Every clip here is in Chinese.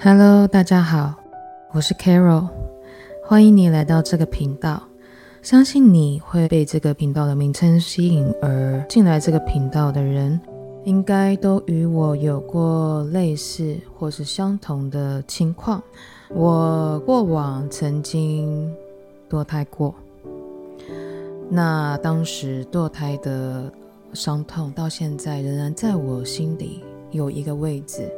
Hello，大家好，我是 Carol，欢迎你来到这个频道。相信你会被这个频道的名称吸引而进来这个频道的人，应该都与我有过类似或是相同的情况。我过往曾经堕胎过，那当时堕胎的伤痛到现在仍然在我心里有一个位置。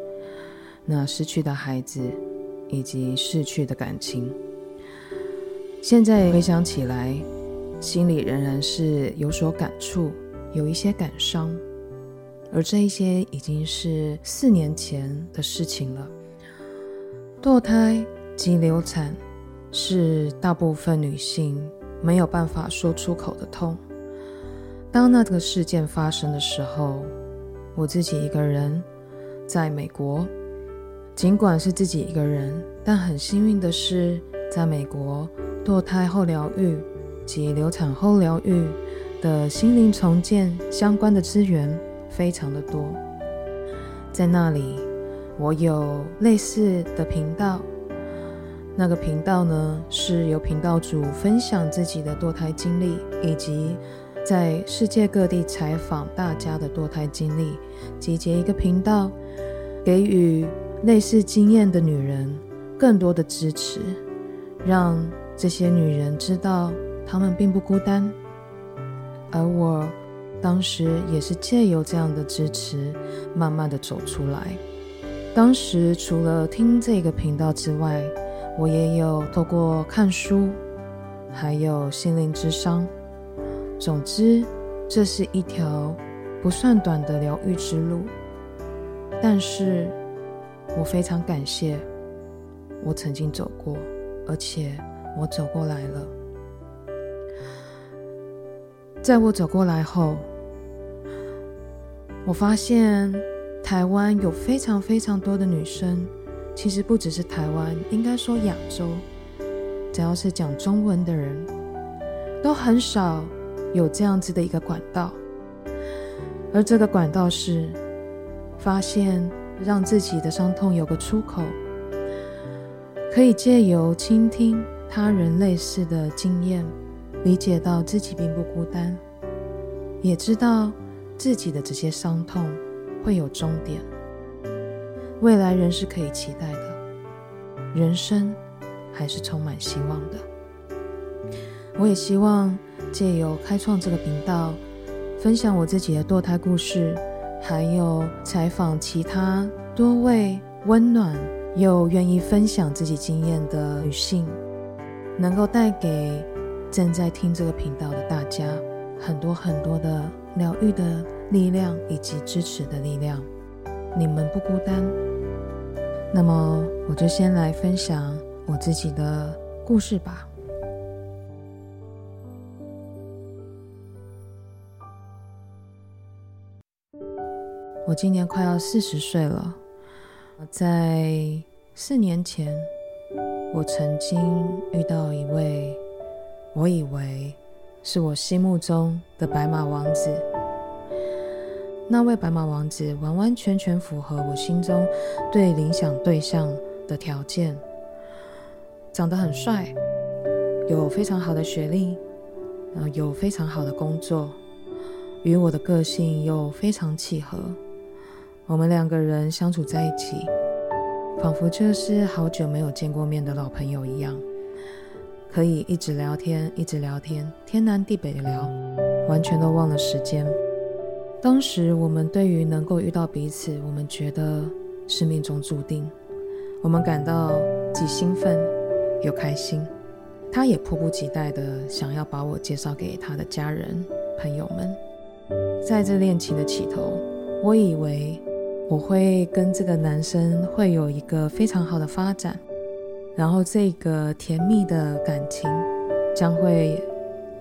那失去的孩子以及逝去的感情。现在回想起来，心里仍然是有所感触，有一些感伤，而这一些已经是四年前的事情了。堕胎及流产是大部分女性没有办法说出口的痛。当那个事件发生的时候，我自己一个人在美国，尽管是自己一个人，但很幸运的是，在美国。堕胎后疗愈及流产后疗愈的心灵重建相关的资源非常的多，在那里我有类似的频道，那个频道呢是由频道主分享自己的堕胎经历，以及在世界各地采访大家的堕胎经历，集结一个频道，给予类似经验的女人更多的支持，让。这些女人知道，她们并不孤单，而我当时也是借由这样的支持，慢慢的走出来。当时除了听这个频道之外，我也有透过看书，还有心灵之商。总之，这是一条不算短的疗愈之路。但是我非常感谢我曾经走过，而且。我走过来了，在我走过来后，我发现台湾有非常非常多的女生，其实不只是台湾，应该说亚洲，只要是讲中文的人，都很少有这样子的一个管道，而这个管道是发现让自己的伤痛有个出口，可以借由倾听。他人类似的经验，理解到自己并不孤单，也知道自己的这些伤痛会有终点，未来仍是可以期待的，人生还是充满希望的。我也希望借由开创这个频道，分享我自己的堕胎故事，还有采访其他多位温暖又愿意分享自己经验的女性。能够带给正在听这个频道的大家很多很多的疗愈的力量以及支持的力量，你们不孤单。那么，我就先来分享我自己的故事吧。我今年快要四十岁了，在四年前。我曾经遇到一位，我以为是我心目中的白马王子。那位白马王子完完全全符合我心中对理想对象的条件，长得很帅，有非常好的学历，呃，有非常好的工作，与我的个性又非常契合。我们两个人相处在一起。仿佛就是好久没有见过面的老朋友一样，可以一直聊天，一直聊天，天南地北的聊，完全都忘了时间。当时我们对于能够遇到彼此，我们觉得是命中注定，我们感到既兴奋又开心。他也迫不及待的想要把我介绍给他的家人朋友们。在这恋情的起头，我以为。我会跟这个男生会有一个非常好的发展，然后这个甜蜜的感情将会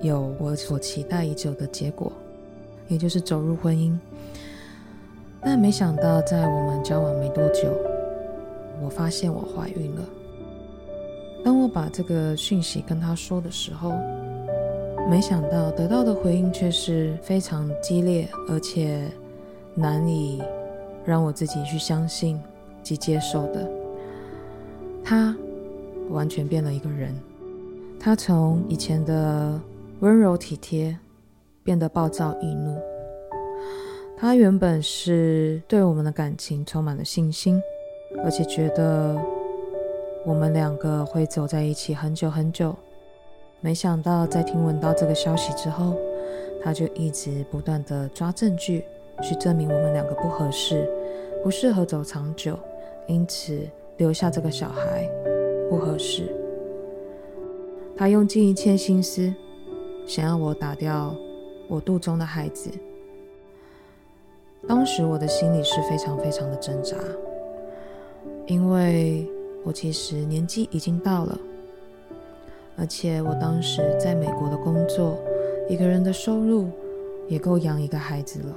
有我所期待已久的结果，也就是走入婚姻。但没想到，在我们交往没多久，我发现我怀孕了。当我把这个讯息跟他说的时候，没想到得到的回应却是非常激烈，而且难以。让我自己去相信及接受的。他完全变了一个人。他从以前的温柔体贴，变得暴躁易怒。他原本是对我们的感情充满了信心，而且觉得我们两个会走在一起很久很久。没想到在听闻到这个消息之后，他就一直不断的抓证据，去证明我们两个不合适，不适合走长久，因此留下这个小孩不合适。他用尽一切心思，想要我打掉我肚中的孩子。当时我的心里是非常非常的挣扎，因为我其实年纪已经到了，而且我当时在美国的工作，一个人的收入也够养一个孩子了。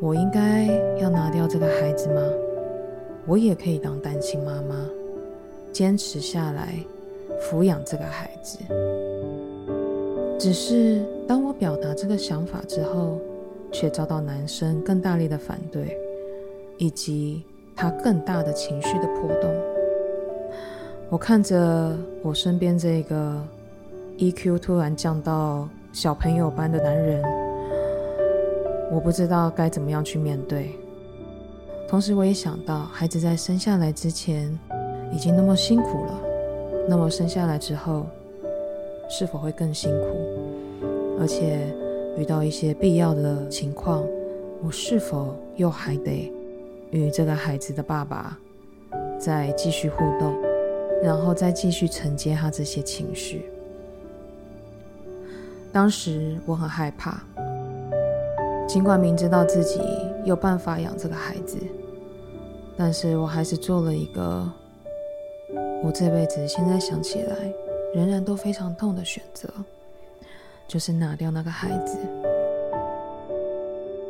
我应该要拿掉这个孩子吗？我也可以当单亲妈妈。坚持下来抚养这个孩子，只是当我表达这个想法之后，却遭到男生更大力的反对，以及他更大的情绪的波动。我看着我身边这个 EQ 突然降到小朋友般的男人，我不知道该怎么样去面对。同时，我也想到孩子在生下来之前。已经那么辛苦了，那么生下来之后是否会更辛苦？而且遇到一些必要的情况，我是否又还得与这个孩子的爸爸再继续互动，然后再继续承接他这些情绪？当时我很害怕，尽管明知道自己有办法养这个孩子，但是我还是做了一个。我这辈子现在想起来，仍然都非常痛的选择，就是拿掉那个孩子。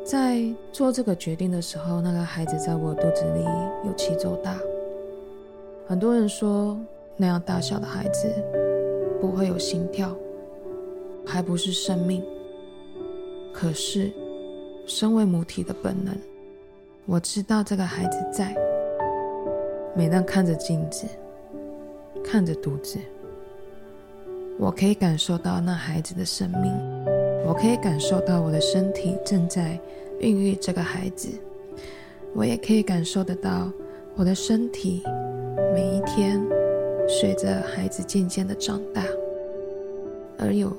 在做这个决定的时候，那个孩子在我肚子里有七周大。很多人说那样大小的孩子不会有心跳，还不是生命。可是，身为母体的本能，我知道这个孩子在。每当看着镜子。看着肚子，我可以感受到那孩子的生命，我可以感受到我的身体正在孕育这个孩子，我也可以感受得到我的身体每一天随着孩子渐渐的长大而有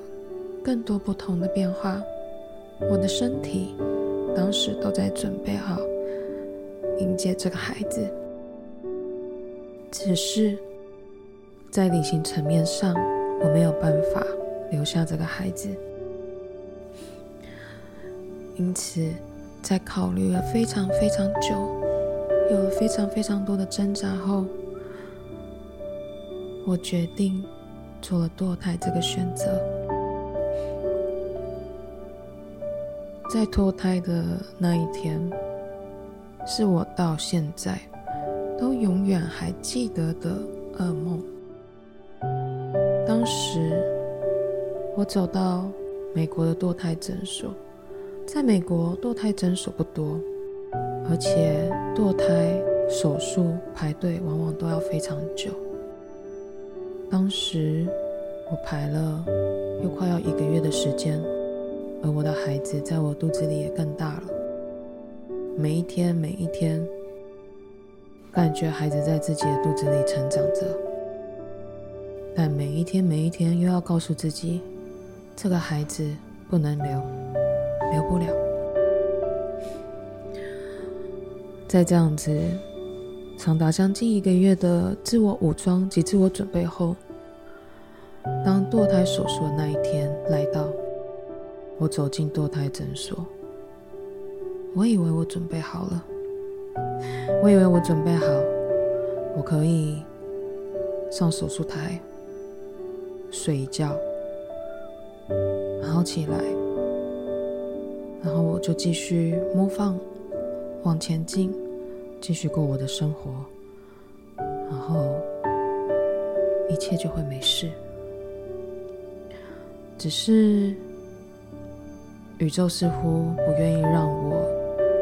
更多不同的变化。我的身体当时都在准备好迎接这个孩子，只是。在理性层面上，我没有办法留下这个孩子，因此在考虑了非常非常久，有了非常非常多的挣扎后，我决定做了堕胎这个选择。在脱胎的那一天，是我到现在都永远还记得的噩梦。当时，我走到美国的堕胎诊所，在美国堕胎诊所不多，而且堕胎手术排队往往都要非常久。当时我排了又快要一个月的时间，而我的孩子在我肚子里也更大了。每一天，每一天，感觉孩子在自己的肚子里成长着。但每一天，每一天又要告诉自己，这个孩子不能留，留不了。在这样子长达将近一个月的自我武装及自我准备后，当堕胎手术的那一天来到，我走进堕胎诊所，我以为我准备好了，我以为我准备好，我可以上手术台。睡一觉，然后起来，然后我就继续模仿，往前进，继续过我的生活，然后一切就会没事。只是宇宙似乎不愿意让我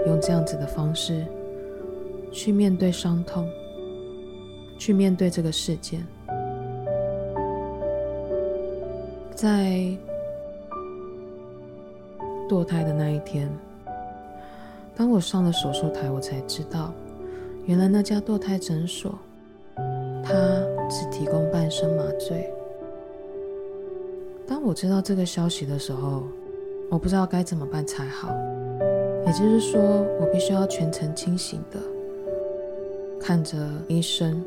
用这样子的方式去面对伤痛，去面对这个事件。在堕胎的那一天，当我上了手术台，我才知道，原来那家堕胎诊所，它只提供半身麻醉。当我知道这个消息的时候，我不知道该怎么办才好。也就是说，我必须要全程清醒的看着医生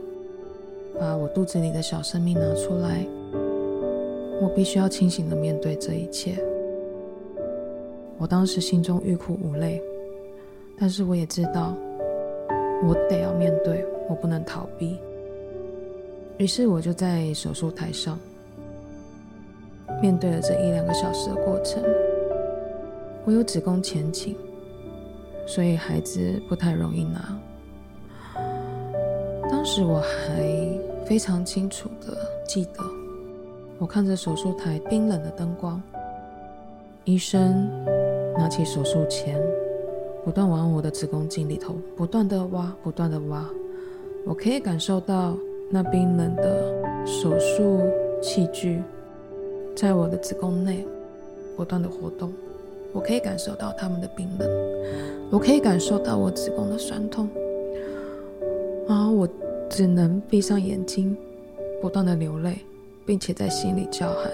把我肚子里的小生命拿出来。我必须要清醒的面对这一切。我当时心中欲哭无泪，但是我也知道，我得要面对，我不能逃避。于是我就在手术台上面对了这一两个小时的过程。我有子宫前倾，所以孩子不太容易拿。当时我还非常清楚的记得。我看着手术台冰冷的灯光，医生拿起手术钳，不断往我的子宫颈里头不断的挖，不断的挖。我可以感受到那冰冷的手术器具在我的子宫内不断的活动，我可以感受到他们的冰冷，我可以感受到我子宫的酸痛，然后我只能闭上眼睛，不断的流泪。并且在心里叫喊：“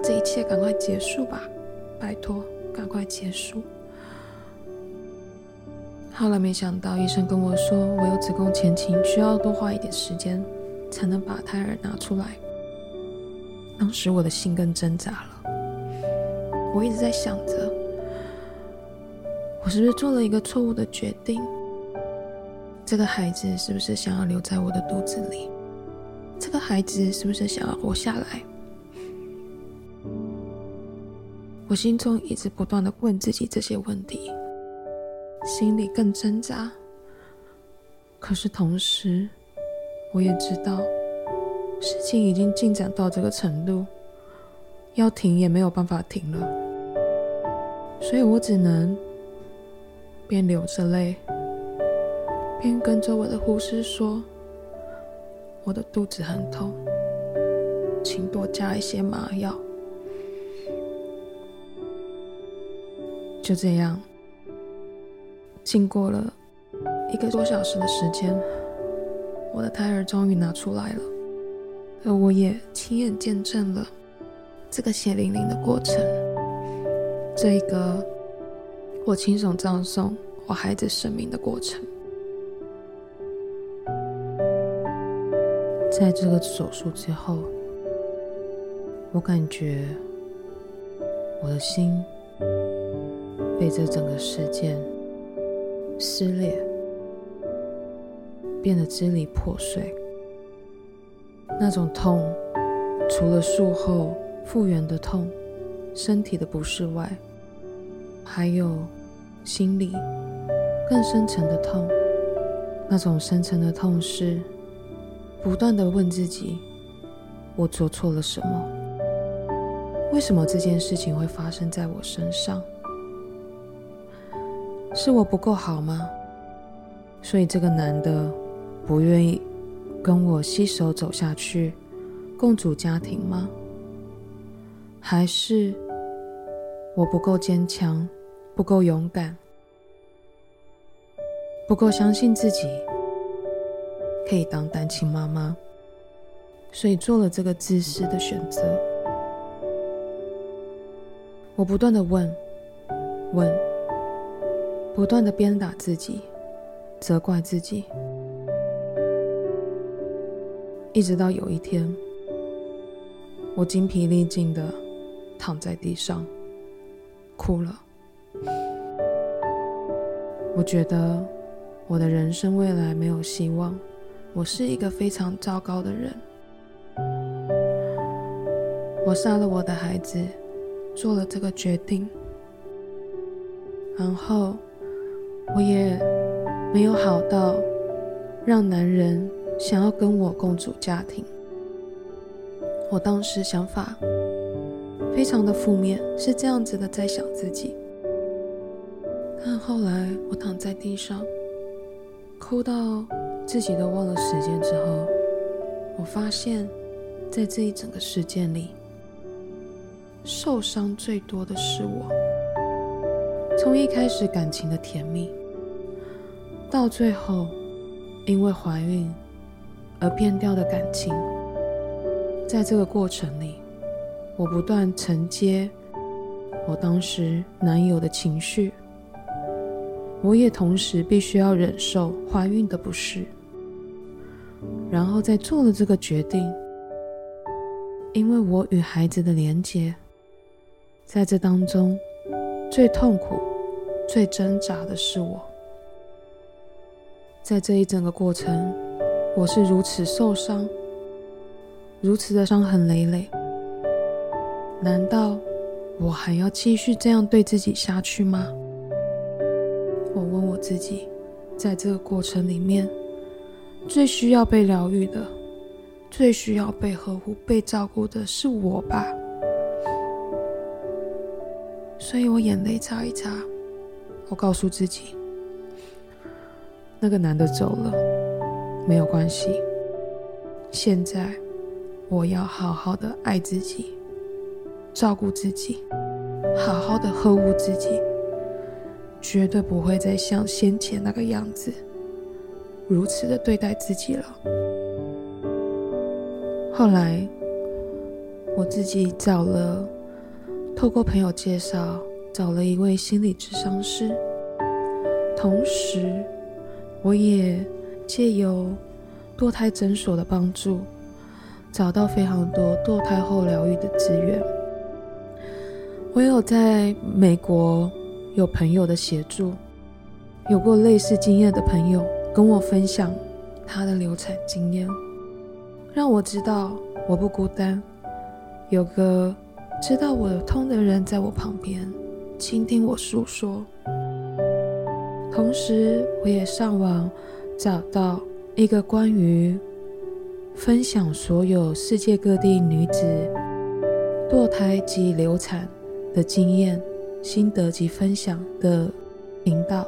这一切赶快结束吧，拜托，赶快结束。”后来没想到，医生跟我说，我有子宫前倾，需要多花一点时间才能把胎儿拿出来。当时我的心更挣扎了，我一直在想着，我是不是做了一个错误的决定？这个孩子是不是想要留在我的肚子里？这个孩子是不是想要活下来？我心中一直不断的问自己这些问题，心里更挣扎。可是同时，我也知道事情已经进展到这个程度，要停也没有办法停了。所以我只能边流着泪，边跟着我的护士说。我的肚子很痛，请多加一些麻药。就这样，经过了一个多小时的时间，我的胎儿终于拿出来了，而我也亲眼见证了这个血淋淋的过程，这一个我亲手葬送我孩子生命的过程。在这个手术之后，我感觉我的心被这整个事件撕裂，变得支离破碎。那种痛，除了术后复原的痛、身体的不适外，还有心里更深层的痛。那种深层的痛是。不断的问自己：我做错了什么？为什么这件事情会发生在我身上？是我不够好吗？所以这个男的不愿意跟我携手走下去，共组家庭吗？还是我不够坚强，不够勇敢，不够相信自己？可以当单亲妈妈，所以做了这个自私的选择。我不断的问，问，不断的鞭打自己，责怪自己，一直到有一天，我精疲力尽的躺在地上，哭了。我觉得我的人生未来没有希望。我是一个非常糟糕的人，我杀了我的孩子，做了这个决定，然后我也没有好到让男人想要跟我共组家庭。我当时想法非常的负面，是这样子的在想自己，但后来我躺在地上。哭到自己都忘了时间之后，我发现，在这一整个事件里，受伤最多的是我。从一开始感情的甜蜜，到最后因为怀孕而变掉的感情，在这个过程里，我不断承接我当时男友的情绪。我也同时必须要忍受怀孕的不适，然后再做了这个决定，因为我与孩子的连结，在这当中最痛苦、最挣扎的是我。在这一整个过程，我是如此受伤，如此的伤痕累累。难道我还要继续这样对自己下去吗？自己，在这个过程里面，最需要被疗愈的，最需要被呵护、被照顾的是我吧？所以我眼泪擦一擦，我告诉自己，那个男的走了，没有关系。现在我要好好的爱自己，照顾自己，好好的呵护自己。绝对不会再像先前那个样子，如此的对待自己了。后来，我自己找了，透过朋友介绍，找了一位心理咨商师，同时，我也借由堕胎诊所的帮助，找到非常多堕胎后疗愈的资源。我有在美国。有朋友的协助，有过类似经验的朋友跟我分享他的流产经验，让我知道我不孤单，有个知道我痛的人在我旁边，倾听我诉说。同时，我也上网找到一个关于分享所有世界各地女子堕胎及流产的经验。心得及分享的频道，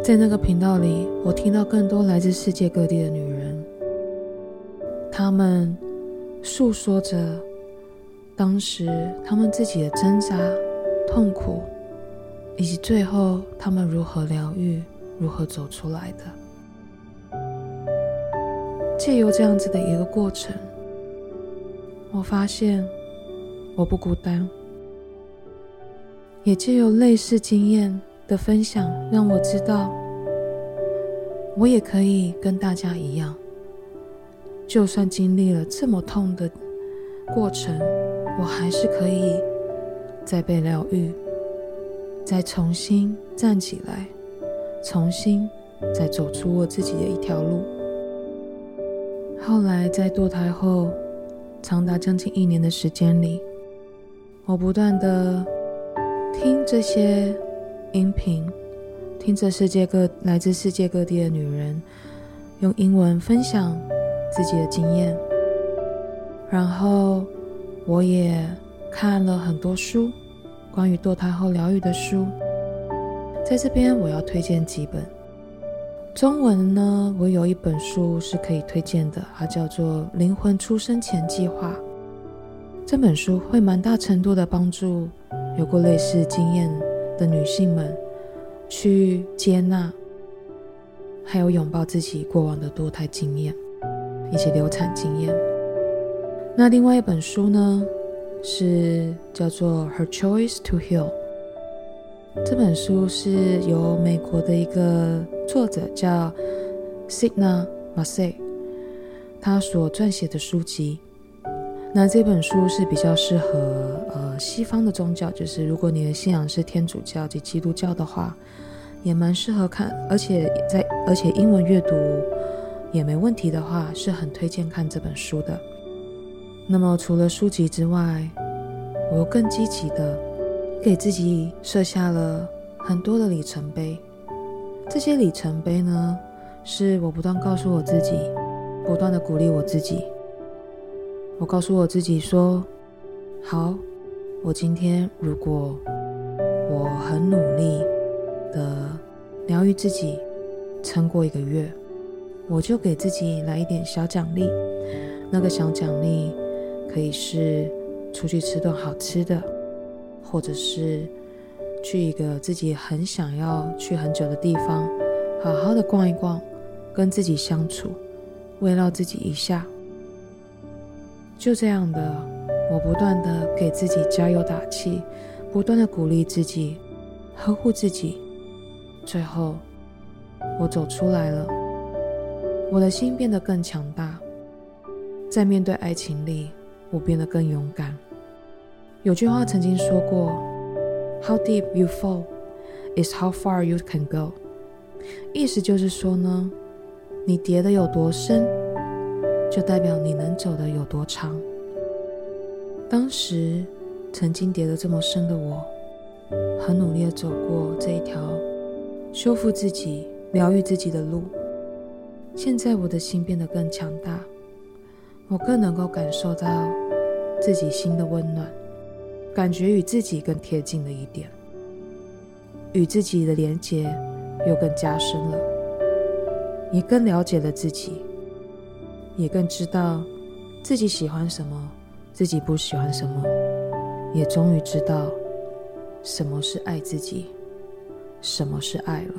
在那个频道里，我听到更多来自世界各地的女人，她们诉说着当时她们自己的挣扎、痛苦，以及最后她们如何疗愈、如何走出来的。借由这样子的一个过程，我发现我不孤单。也借由类似经验的分享，让我知道，我也可以跟大家一样，就算经历了这么痛的过程，我还是可以再被疗愈，再重新站起来，重新再走出我自己的一条路。后来在堕胎后，长达将近一年的时间里，我不断的。听这些音频，听着世界各来自世界各地的女人用英文分享自己的经验，然后我也看了很多书，关于堕胎后疗愈的书。在这边我要推荐几本。中文呢，我有一本书是可以推荐的，它叫做《灵魂出生前计划》。这本书会蛮大程度的帮助。有过类似经验的女性们，去接纳，还有拥抱自己过往的堕胎经验以及流产经验。那另外一本书呢，是叫做《Her Choice to Heal》。这本书是由美国的一个作者叫 Signa Massey，他所撰写的书籍。那这本书是比较适合呃西方的宗教，就是如果你的信仰是天主教及基督教的话，也蛮适合看，而且在而且英文阅读也没问题的话，是很推荐看这本书的。那么除了书籍之外，我又更积极的给自己设下了很多的里程碑。这些里程碑呢，是我不断告诉我自己，不断的鼓励我自己。我告诉我自己说：“好，我今天如果我很努力的疗愈自己，撑过一个月，我就给自己来一点小奖励。那个小奖励可以是出去吃顿好吃的，或者是去一个自己很想要去很久的地方，好好的逛一逛，跟自己相处，慰劳自己一下。就这样的，我不断的给自己加油打气，不断的鼓励自己，呵护自己。最后，我走出来了，我的心变得更强大。在面对爱情里，我变得更勇敢。有句话曾经说过：“How deep you fall is how far you can go。”意思就是说呢，你跌的有多深，就代表你能走的有多长。当时曾经跌得这么深的我，很努力的走过这一条修复自己、疗愈自己的路。现在我的心变得更强大。我更能够感受到自己心的温暖，感觉与自己更贴近了一点，与自己的连结又更加深了，也更了解了自己，也更知道自己喜欢什么，自己不喜欢什么，也终于知道什么是爱自己，什么是爱了。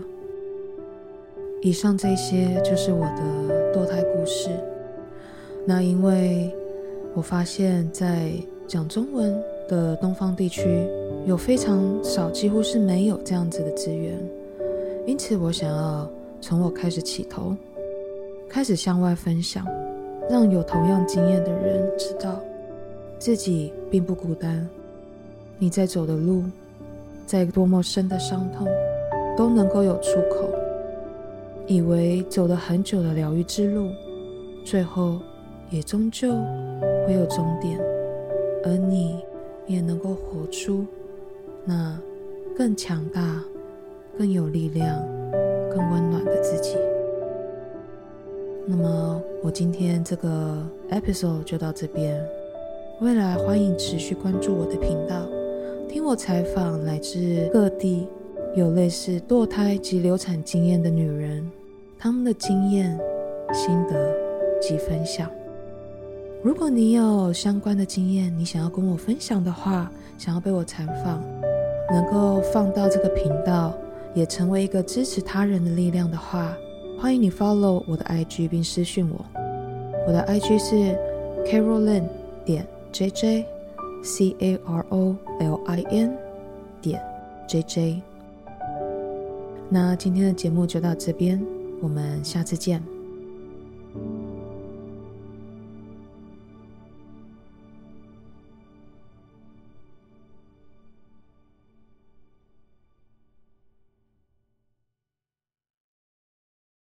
以上这些就是我的堕胎故事。那因为我发现，在讲中文的东方地区，有非常少，几乎是没有这样子的资源，因此我想要从我开始起头，开始向外分享，让有同样经验的人知道，自己并不孤单。你在走的路，再多么深的伤痛，都能够有出口。以为走了很久的疗愈之路，最后。也终究会有终点，而你也能够活出那更强大、更有力量、更温暖的自己。那么，我今天这个 episode 就到这边。未来欢迎持续关注我的频道，听我采访来自各地有类似堕胎及流产经验的女人，她们的经验、心得及分享。如果你有相关的经验，你想要跟我分享的话，想要被我采访，能够放到这个频道，也成为一个支持他人的力量的话，欢迎你 follow 我的 IG 并私讯我。我的 IG 是 Carolyn 点 JJ，C A R O L I N 点 JJ。那今天的节目就到这边，我们下次见。